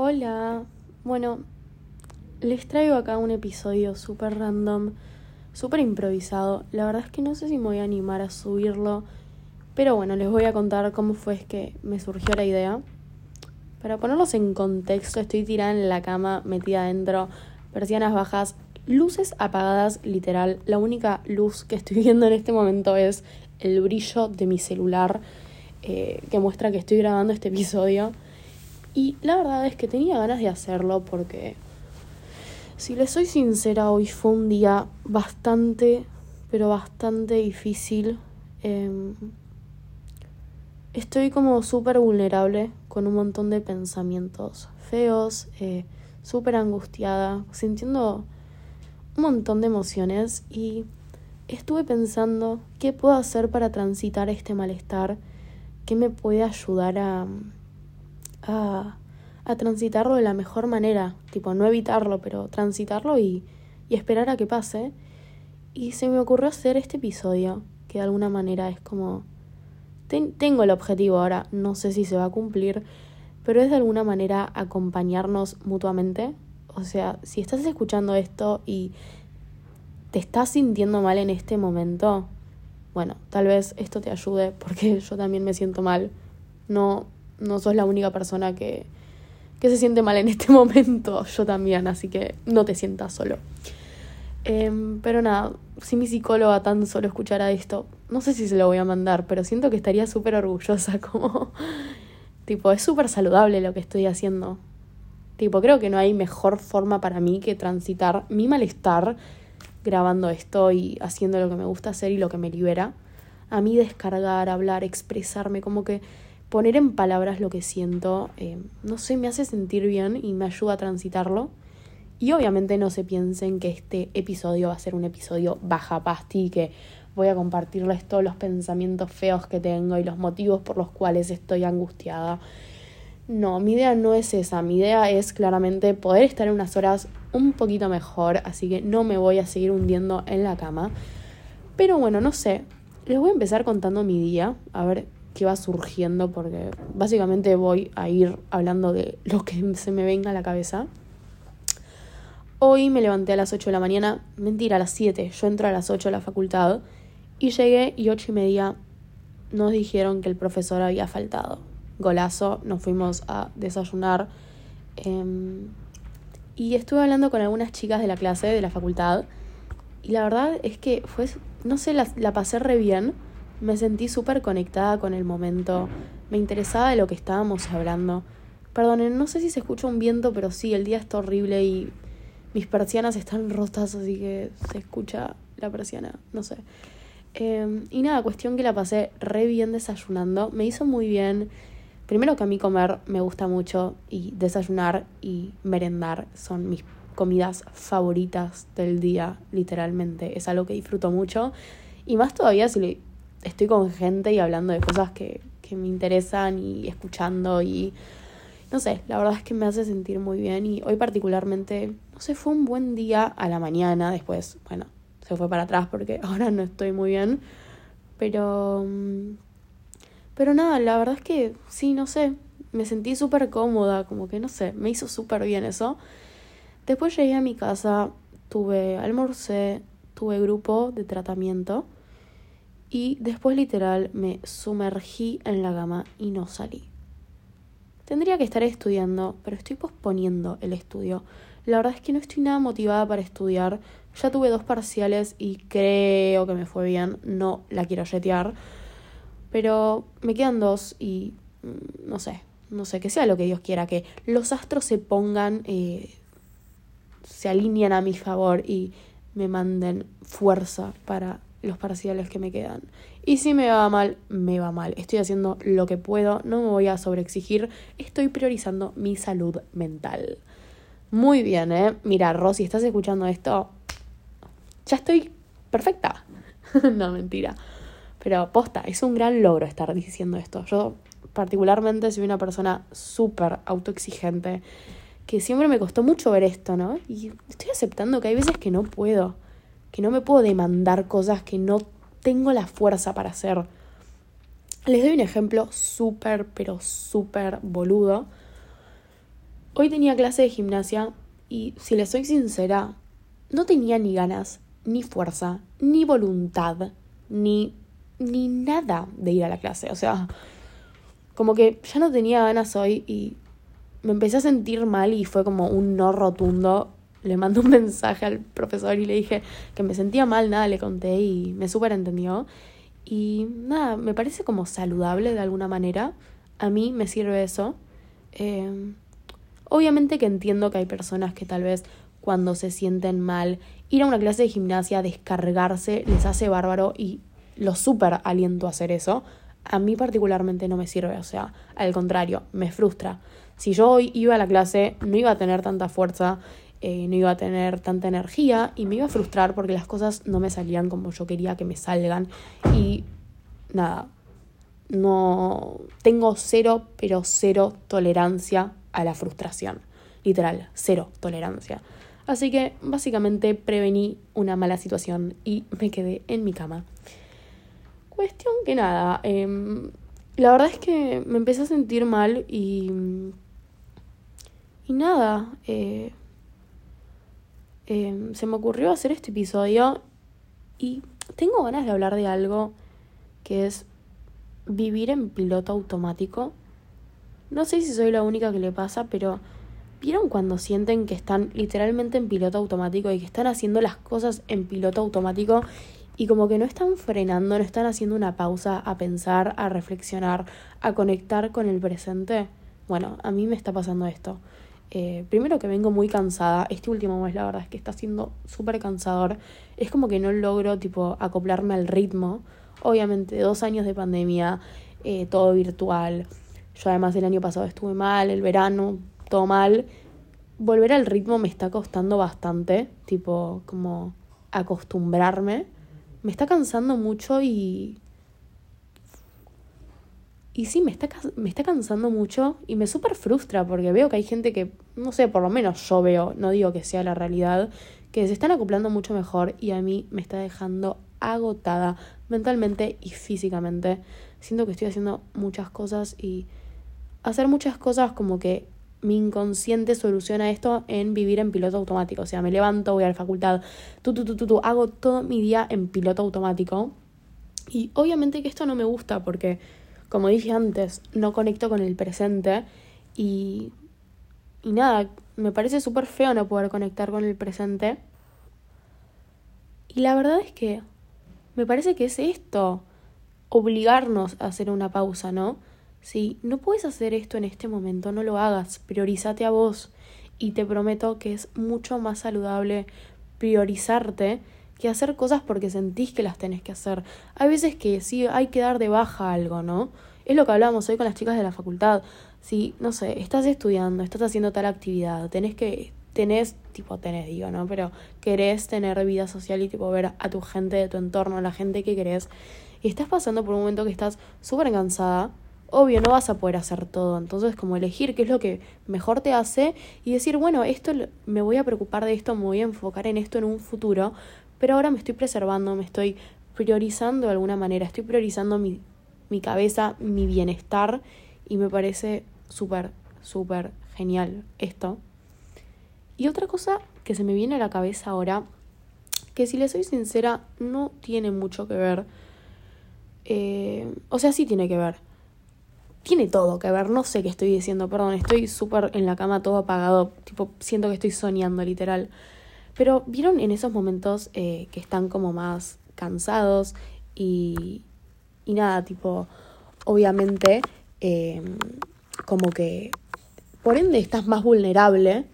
Hola. Bueno, les traigo acá un episodio súper random, súper improvisado. La verdad es que no sé si me voy a animar a subirlo, pero bueno, les voy a contar cómo fue que me surgió la idea. Para ponerlos en contexto, estoy tirada en la cama, metida adentro, persianas bajas, luces apagadas, literal. La única luz que estoy viendo en este momento es el brillo de mi celular eh, que muestra que estoy grabando este episodio. Y la verdad es que tenía ganas de hacerlo porque, si les soy sincera, hoy fue un día bastante, pero bastante difícil. Em, estoy como súper vulnerable con un montón de pensamientos feos, eh, súper angustiada, sintiendo un montón de emociones y estuve pensando qué puedo hacer para transitar este malestar, qué me puede ayudar a, a, transitarlo de la mejor manera, tipo no evitarlo, pero transitarlo y esperar a que pase. Y se me ocurrió hacer este episodio, que de alguna manera es como... tengo el objetivo ahora, no sé si se va a cumplir, pero es de alguna manera acompañarnos mutuamente. O sea, si estás escuchando esto y te estás sintiendo mal en este momento, bueno, tal vez esto te ayude porque yo también me siento mal. No, no sos la única persona que, que se siente mal en este momento, yo también, así que no te sientas solo. Em, pero nada, si mi psicóloga tan solo escuchara esto, no sé si se lo voy a mandar, pero siento que estaría súper orgullosa, como, tipo, es súper saludable lo que estoy haciendo. Tipo, creo que no hay mejor forma para mí que transitar mi malestar grabando esto y haciendo lo que me gusta hacer y lo que me libera. A mí descargar, hablar, expresarme, como que poner en palabras lo que siento, eh, no sé, me hace sentir bien y me ayuda a transitarlo. Y obviamente no se piensen que este episodio va a ser un episodio baja pasti, que voy a compartirles todos los pensamientos feos que tengo y los motivos por los cuales estoy angustiada. No, mi idea no es esa, mi idea es claramente poder estar en unas horas un poquito mejor, así que no me voy a seguir hundiendo en la cama. Pero bueno, no sé, les voy a empezar contando mi día, a ver qué va surgiendo, porque básicamente voy a ir hablando de lo que se me venga a la cabeza. Hoy me levanté a las 8 de la mañana, mentira, a las 7, yo entro a las 8 a la facultad y llegué y 8 y media nos dijeron que el profesor había faltado. Golazo, nos fuimos a desayunar. Em, y estuve hablando con algunas chicas de la clase, de la facultad, y la verdad es que fue, no sé, la, la pasé re bien, me sentí súper conectada con el momento, me interesaba de lo que estábamos hablando. Perdonen, no sé si se escucha un viento, pero sí, el día está horrible y mis persianas están rotas, así que se escucha la persiana, no sé. Em, y nada, cuestión que la pasé re bien desayunando, me hizo muy bien Primero que a mí comer me gusta mucho y desayunar y merendar son mis comidas favoritas del día, literalmente. Es algo que disfruto mucho. Y más todavía si estoy con gente y hablando de cosas que, que me interesan y escuchando y no sé, la verdad es que me hace sentir muy bien y hoy particularmente, no sé, fue un buen día a la mañana, después, bueno, se fue para atrás porque ahora no estoy muy bien, pero mm, pero nada, la verdad es que sí, no sé, me sentí súper cómoda, como que no sé, me hizo súper bien eso. Después llegué a mi casa, tuve almorcé, tuve grupo de tratamiento y después literal me sumergí en la cama y no salí. Tendría que estar estudiando, pero estoy posponiendo el estudio. La verdad es que no estoy nada motivada para estudiar. Ya tuve dos parciales y creo que me fue bien. No la quiero jetear. Pero me quedan dos y mm, no sé, no sé, que sea lo que Dios quiera, que los astros se pongan, eh, se alineen a mi favor y me manden fuerza para los parciales que me quedan. Y si me va mal, me va mal. Estoy haciendo lo que puedo, no me voy a sobreexigir, estoy priorizando mi salud mental. Muy bien, ¿eh? Mira, Rosy, ¿estás escuchando esto? Ya estoy perfecta. no, mentira. Pero posta, es un gran logro estar diciendo esto. Yo particularmente soy una persona súper autoexigente, que siempre me costó mucho ver esto, ¿no? Y estoy aceptando que hay veces que no puedo, que no me puedo demandar cosas que no tengo la fuerza para hacer. Les doy un ejemplo súper, pero súper boludo. Hoy tenía clase de gimnasia y, si le soy sincera, no tenía ni ganas, ni fuerza, ni voluntad, ni, ni nada de ir a la clase. O sea, como que ya no tenía ganas hoy y me empecé a sentir mal y fue como un no rotundo. Le mandé un mensaje al profesor y le dije que me sentía mal, nada, le conté y me súper entendió. Y nada, me parece como saludable de alguna manera. A mí me sirve eso. Eh, obviamente que entiendo que hay personas que tal vez cuando se sienten mal, ir a una clase de gimnasia, descargarse, les hace bárbaro y lo súper aliento a hacer eso. A mí particularmente no me sirve, o sea, al contrario, me frustra. Si yo hoy iba a la clase, no iba a tener tanta fuerza, eh, no iba a tener tanta energía y me iba a frustrar porque las cosas no me salían como yo quería que me salgan. Y nada, no tengo cero, pero cero tolerancia a la frustración. Literal, cero tolerancia. Así que básicamente prevení una mala situación y me quedé en mi cama. Cuestión que nada, em, la verdad es que me empecé a sentir mal y... Y nada, eh, em, se me ocurrió hacer este episodio y tengo ganas de hablar de algo que es vivir en piloto automático. No sé si soy la única que le pasa, pero ¿vieron cuando sienten que están literalmente en piloto automático y que están haciendo las cosas en piloto automático y como que no están frenando, no están haciendo una pausa a pensar, a reflexionar, a conectar con el presente? Bueno, a mí me está pasando esto. Eh, primero que vengo muy cansada, este último mes la verdad es que está siendo súper cansador, es como que no logro tipo acoplarme al ritmo, obviamente dos años de pandemia, eh, todo virtual, yo además el año pasado estuve mal, el verano, todo mal, volver al ritmo me está costando bastante, tipo como acostumbrarme, me está cansando mucho y y sí, me está, me está cansando mucho y me súper frustra porque veo que hay gente que, no sé, por lo menos yo veo, no digo que sea la realidad, que se están acoplando mucho mejor y a mí me está dejando agotada mentalmente y físicamente. Siento que estoy haciendo muchas cosas y hacer muchas cosas como que mi inconsciente soluciona esto en vivir en piloto automático. O sea, me levanto, voy a la facultad, tu, tu, tu, tu, tu, hago todo mi día en piloto automático. Y obviamente que esto no me gusta porque como dije antes, no conecto con el presente y, y nada, me parece súper feo no poder conectar con el presente. Y la verdad es que me parece que es esto, obligarnos a hacer una pausa, ¿no? Si no puedes hacer esto en este momento, no lo hagas, priorízate a vos y te prometo que es mucho más saludable priorizarte que hacer cosas porque sentís que las tenés que hacer. Hay veces que sí hay que dar de baja algo, ¿no? Es lo que hablábamos hoy con las chicas de la facultad. Si, no sé, estás estudiando, estás haciendo tal actividad, tenés que, tenés, tipo tenés, digo, ¿no? Pero querés tener vida social y tipo ver a tu gente de tu entorno, a la gente que querés, y estás pasando por un momento que estás súper cansada, obvio no vas a poder hacer todo. Entonces, como elegir qué es lo que mejor te hace y decir, bueno, esto me voy a preocupar de esto, me voy a enfocar en esto en un futuro, pero ahora me estoy preservando, me estoy priorizando de alguna manera, estoy priorizando mi, mi cabeza, mi bienestar y me parece súper, súper genial esto. Y otra cosa que se me viene a la cabeza ahora, que si le soy sincera, no tiene mucho que ver. Eh, o sea, sí tiene que ver. Tiene todo que ver, no sé qué estoy diciendo, perdón, estoy súper en la cama todo apagado, tipo, siento que estoy soñando literal. Pero vieron en esos momentos eh, que están como más cansados y, y nada, tipo, obviamente, em, como que, por ende, estás más vulnerable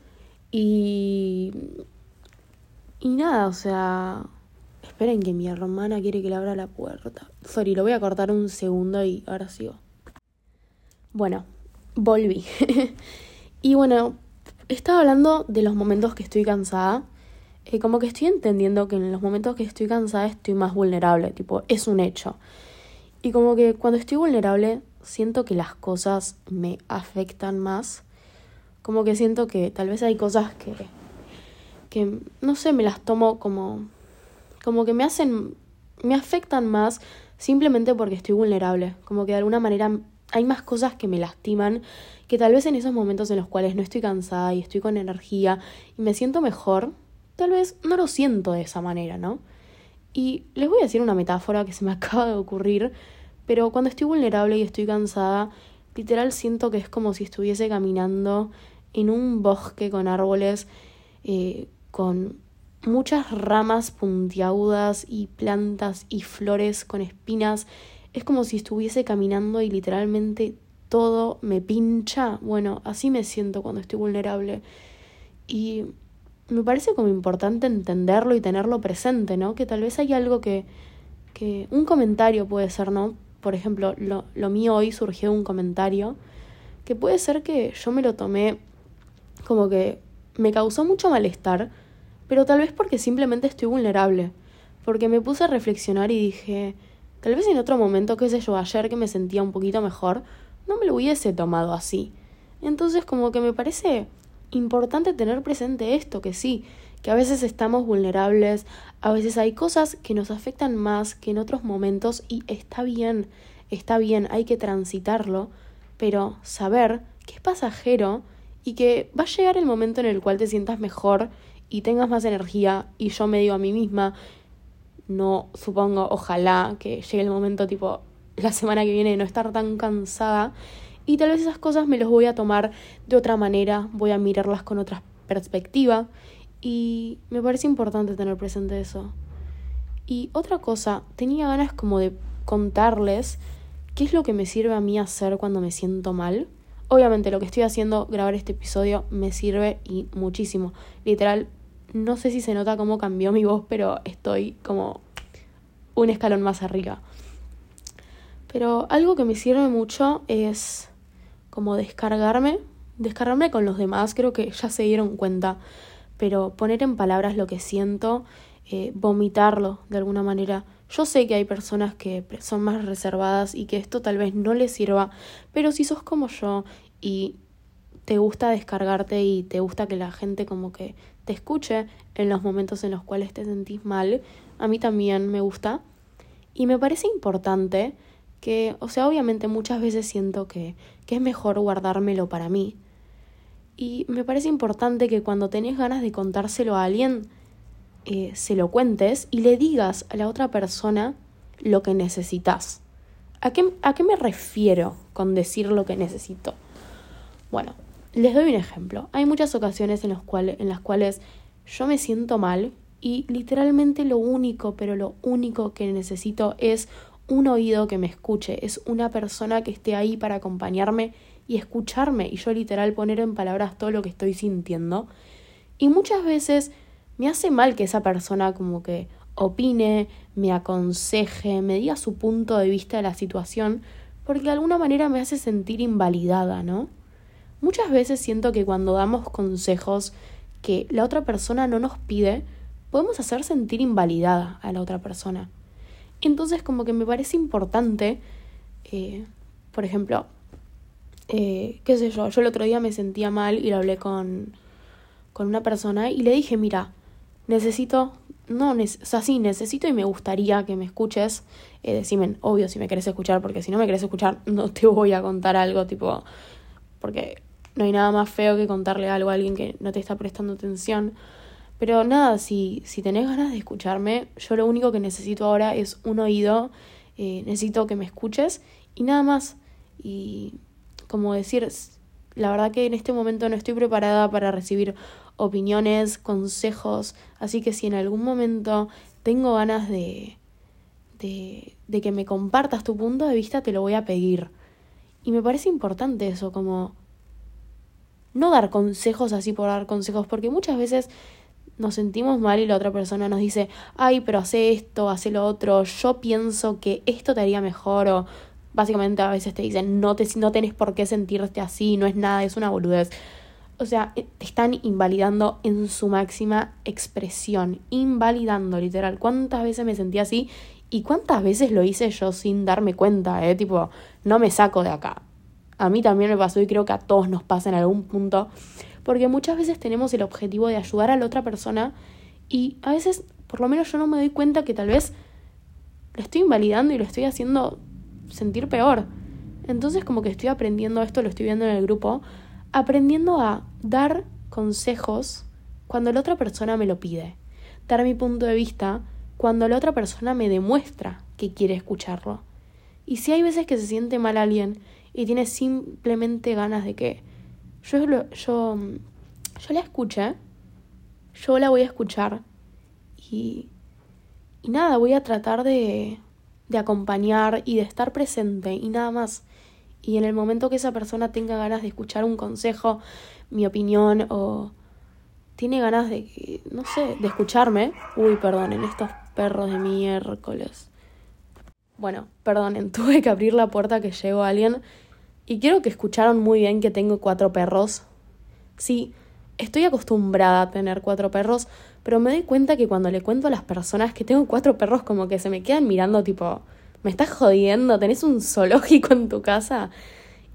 y... Y nada, o sea, esperen que mi hermana quiere que le abra la puerta. Sorry, lo voy a cortar un segundo y ahora sigo. Bueno, volví. y bueno, estaba hablando de los momentos que estoy cansada eh, como que estoy entendiendo que en los momentos que estoy cansada estoy más vulnerable, tipo, es un hecho. Y como que cuando estoy vulnerable siento que las cosas me afectan más. Como que siento que tal vez hay cosas que, que no sé, me las tomo como, como que me hacen, me afectan más simplemente porque estoy vulnerable. Como que de alguna manera hay más cosas que me lastiman, que tal vez en esos momentos en los cuales no estoy cansada y estoy con energía y me siento mejor, tal vez no lo siento de esa manera, ¿no? Y les voy a decir una metáfora que se me acaba de ocurrir, pero cuando estoy vulnerable y estoy cansada, literal siento que es como si estuviese caminando en un bosque con árboles, eh, con muchas ramas puntiagudas y plantas y flores con espinas. Es como si estuviese caminando y literalmente todo me pincha. Bueno, así me siento cuando estoy vulnerable. Y me parece como importante entenderlo y tenerlo presente, ¿no? Que tal vez hay algo que, que un comentario puede ser, ¿no? Por ejemplo, lo, lo mío hoy surgió un comentario que puede ser que yo me lo tomé como que me causó mucho malestar, pero tal vez porque simplemente estoy vulnerable, porque me puse a reflexionar y dije, tal vez en otro momento, qué sé yo, ayer que me sentía un poquito mejor, no me lo hubiese tomado así. Entonces como que me parece importante tener presente esto, que sí, que a veces estamos vulnerables, a veces hay cosas que nos afectan más que en otros momentos y está bien, está bien, hay que transitarlo, pero saber que es pasajero y que va a llegar el momento en el cual te sientas mejor y tengas más energía y yo me digo a mí misma, no supongo, ojalá que llegue el momento tipo la semana que viene no estar tan cansada y tal vez esas cosas me los voy a tomar de otra manera, voy a mirarlas con otra perspectiva y me parece importante tener presente eso. Y otra cosa, tenía ganas como de contarles qué es lo que me sirve a mí hacer cuando me siento mal. Obviamente lo que estoy haciendo, grabar este episodio, me sirve y muchísimo. Literal, no sé si se nota cómo cambió mi voz, pero estoy como un escalón más arriba. Pero algo que me sirve mucho es como descargarme, descargarme con los demás, creo que ya se dieron cuenta, pero poner en palabras lo que siento, eh, vomitarlo de alguna manera. Yo sé que hay personas que son más reservadas y que esto tal vez no les sirva, pero si sos como yo y te gusta descargarte y te gusta que la gente como que te escuche en los momentos en los cuales te sentís mal, a mí también me gusta. Y me parece importante que, o sea, obviamente muchas veces siento que, que es mejor guardármelo para mí. Y me parece importante que cuando tenés ganas de contárselo a alguien, eh, se lo cuentes y le digas a la otra persona lo que necesitas. ¿A qué, ¿A qué me refiero con decir lo que necesito? Bueno, les doy un ejemplo. Hay muchas ocasiones en, los en las cuales yo me siento mal y literalmente lo único, pero lo único que necesito es un oído que me escuche, es una persona que esté ahí para acompañarme y escucharme y yo literal poner en palabras todo lo que estoy sintiendo. Y muchas veces me hace mal que esa persona como que opine, me aconseje, me diga su punto de vista de la situación, porque de alguna manera me hace sentir invalidada, ¿no? Muchas veces siento que cuando damos consejos que la otra persona no nos pide, podemos hacer sentir invalidada a la otra persona. Entonces como que me parece importante, eh, por ejemplo, eh, qué sé yo, yo el otro día me sentía mal y lo hablé con, con una persona y le dije, mira, necesito, no, o sea, sí, necesito y me gustaría que me escuches. Eh, decime, obvio, si me querés escuchar, porque si no me querés escuchar, no te voy a contar algo, tipo, porque no hay nada más feo que contarle algo a alguien que no te está prestando atención. Pero nada, si, si tenés ganas de escucharme, yo lo único que necesito ahora es un oído, eh, necesito que me escuches y nada más. Y como decir, la verdad que en este momento no estoy preparada para recibir opiniones, consejos, así que si en algún momento tengo ganas de, de, de que me compartas tu punto de vista, te lo voy a pedir. Y me parece importante eso, como no dar consejos así por dar consejos, porque muchas veces nos sentimos mal y la otra persona nos dice, ay, pero hace esto, hace lo otro, yo pienso que esto te haría mejor o básicamente a veces te dicen, no, te, no tenés por qué sentirte así, no es nada, es una boludez. O sea, eh, te están invalidando en su máxima expresión, invalidando literal. ¿Cuántas veces me sentí así y cuántas veces lo hice yo sin darme cuenta, eh? Tipo, no me saco de acá a mí también me pasó y creo que a todos nos pasa en algún punto, porque muchas veces tenemos el objetivo de ayudar a la otra persona y a veces, por lo menos yo no me doy cuenta que tal vez lo estoy invalidando y lo estoy haciendo sentir peor. Entonces como que estoy aprendiendo esto, lo estoy viendo en el grupo, aprendiendo a dar consejos cuando la otra persona me lo pide, dar mi punto de vista cuando la otra persona me demuestra que quiere escucharlo. Y si hay veces que se siente mal alguien y tiene simplemente ganas de que yo, yo, yo la escuche, yo la voy a escuchar y, y nada, voy a tratar de, de acompañar y de estar presente y nada más. Y en el momento que esa persona tenga ganas de escuchar un consejo, mi opinión o tiene ganas de, no sé, de escucharme. Uy, perdonen, estos perros de miércoles. Bueno, perdonen, tuve que abrir la puerta que llegó alguien. Y quiero que escucharon muy bien que tengo cuatro perros. Sí, estoy acostumbrada a tener cuatro perros, pero me doy cuenta que cuando le cuento a las personas que tengo cuatro perros, como que se me quedan mirando tipo, me estás jodiendo, tenés un zoológico en tu casa.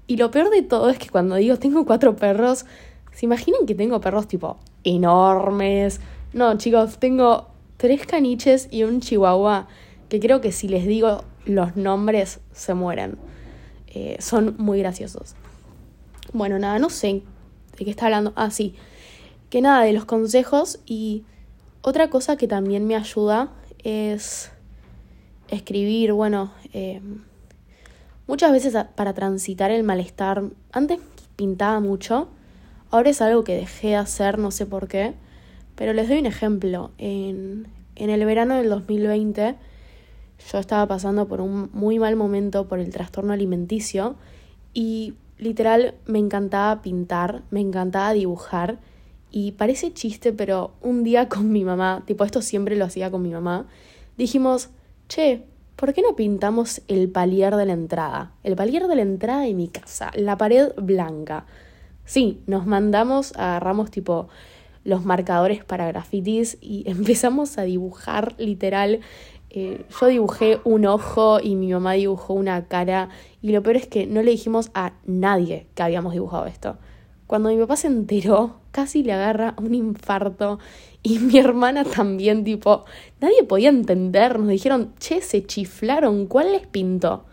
Y lo peor de todo es que cuando digo tengo cuatro perros, ¿se imaginan que tengo perros tipo enormes? No, chicos, tengo tres caniches y un chihuahua que creo que si les digo los nombres se mueren. Eh, son muy graciosos. Bueno, nada, no sé de qué está hablando. Ah, sí. Que nada, de los consejos y otra cosa que también me ayuda es escribir, bueno, eh, muchas veces para transitar el malestar. Antes pintaba mucho, ahora es algo que dejé de hacer, no sé por qué, pero les doy un ejemplo. En, en el verano del 2020 yo estaba pasando por un muy mal momento por el trastorno alimenticio y literal me encantaba pintar, me encantaba dibujar y parece chiste, pero un día con mi mamá, tipo esto siempre lo hacía con mi mamá, dijimos, che, ¿por qué no pintamos el palier de la entrada? El palier de la entrada de mi casa, la pared blanca. Sí, nos mandamos, agarramos tipo los marcadores para grafitis y empezamos a dibujar literal. Eh, yo dibujé un ojo y mi mamá dibujó una cara y lo peor es que no le dijimos a nadie que habíamos dibujado esto. Cuando mi papá se enteró, casi le agarra un infarto y mi hermana también, tipo, nadie podía entender, nos dijeron, che, se chiflaron, ¿cuál les pintó?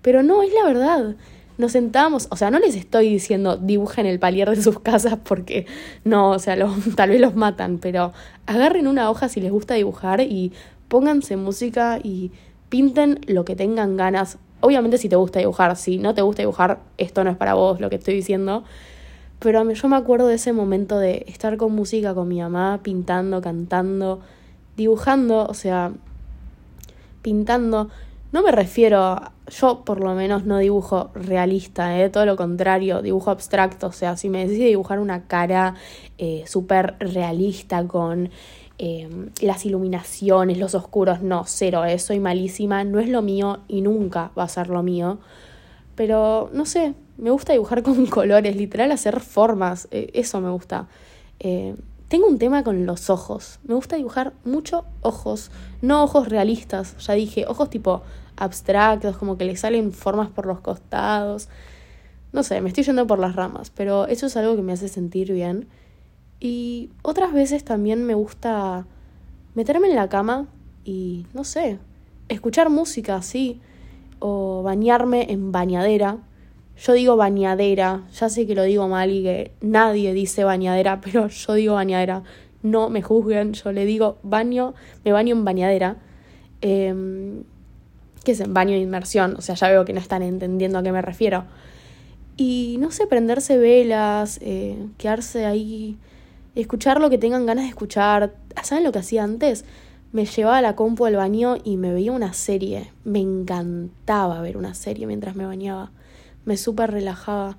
Pero no, es la verdad. Nos sentábamos, o sea, no les estoy diciendo dibujen el palier de sus casas porque no, o sea, tal vez los matan, pero agarren una hoja si les gusta dibujar y pónganse música y pinten lo que tengan ganas. Obviamente si te gusta dibujar, si no te gusta dibujar, esto no es para vos lo que estoy diciendo, pero yo me acuerdo de ese momento de estar con música con mi mamá, pintando, cantando, dibujando, o sea, pintando. No me refiero, yo por lo menos no dibujo realista, ¿eh? todo lo contrario, dibujo abstracto, o sea, si me decís dibujar una cara eh, súper realista con eh, las iluminaciones, los oscuros, no, cero, eh, soy malísima, no es lo mío y nunca va a ser lo mío. Pero no sé, me gusta dibujar con colores, literal hacer formas, eh, eso me gusta. Eh, tengo un tema con los ojos, me gusta dibujar mucho ojos, no ojos realistas, ya dije, ojos tipo abstractos, como que le salen formas por los costados. No sé, me estoy yendo por las ramas, pero eso es algo que me hace sentir bien. Y otras veces también me gusta meterme en la cama y, no sé, escuchar música así, o bañarme en bañadera, yo digo bañadera, ya sé que lo digo mal y que nadie dice bañadera, pero yo digo bañadera. No me juzguen, yo le digo baño, me baño en bañadera. Eh, que es baño de inmersión, o sea, ya veo que no están entendiendo a qué me refiero. Y no sé, prenderse velas, eh, quedarse ahí, escuchar lo que tengan ganas de escuchar. ¿Saben lo que hacía antes? Me llevaba la compu al baño y me veía una serie. Me encantaba ver una serie mientras me bañaba me súper relajaba.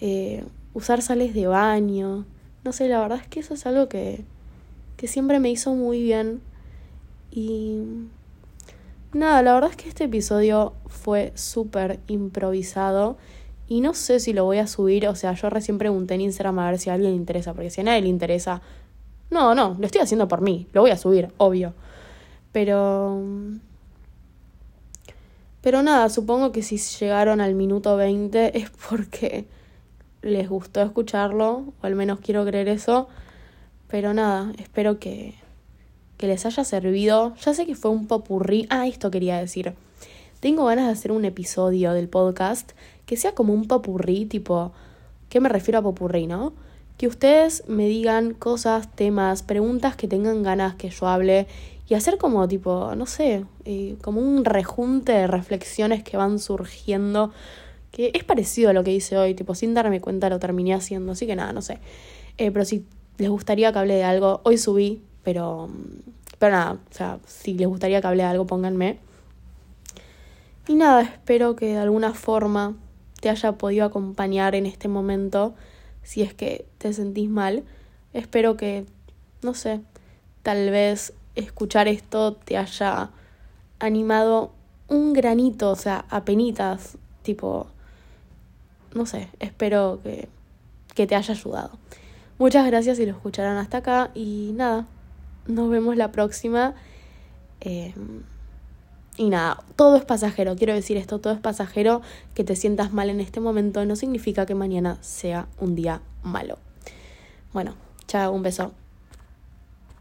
Eh, usar sales de baño, no sé, la verdad es que eso es algo que, que siempre me hizo muy bien. Y nada, la verdad es que este episodio fue súper improvisado. Y no sé si lo voy a subir, o sea, yo recién pregunté en Instagram a ver si a alguien le interesa, porque si a nadie le interesa, no, no, lo estoy haciendo por mí, lo voy a subir, obvio. Pero pero nada, supongo que si llegaron al minuto 20 es porque les gustó escucharlo, o al menos quiero creer eso. Pero nada, espero que, que les haya servido. Ya sé que fue un popurrí. Ah, esto quería decir. Tengo ganas de hacer un episodio del podcast que sea como un popurrí, tipo, ¿qué me refiero a popurrí, no? Que ustedes me digan cosas, temas, preguntas que tengan ganas que yo hable y hacer como tipo, no sé, eh, como un rejunte de reflexiones que van surgiendo, que es parecido a lo que hice hoy, tipo, sin darme cuenta lo terminé haciendo, así que nada, no sé. Eh, pero si les gustaría que hable de algo, hoy subí, pero, pero nada, o sea, si les gustaría que hable de algo, pónganme. Y nada, espero que de alguna forma te haya podido acompañar en este momento, si es que te sentís mal. Espero que, no sé, tal vez escuchar esto te haya animado un granito, o sea, a penitas, tipo, no sé, espero que, que te haya ayudado. Muchas gracias si lo escucharon hasta acá y nada, nos vemos la próxima. Em, y nada, todo es pasajero, quiero decir esto, todo es pasajero, que te sientas mal en este momento no significa que mañana sea un día malo. Bueno, chao, un beso.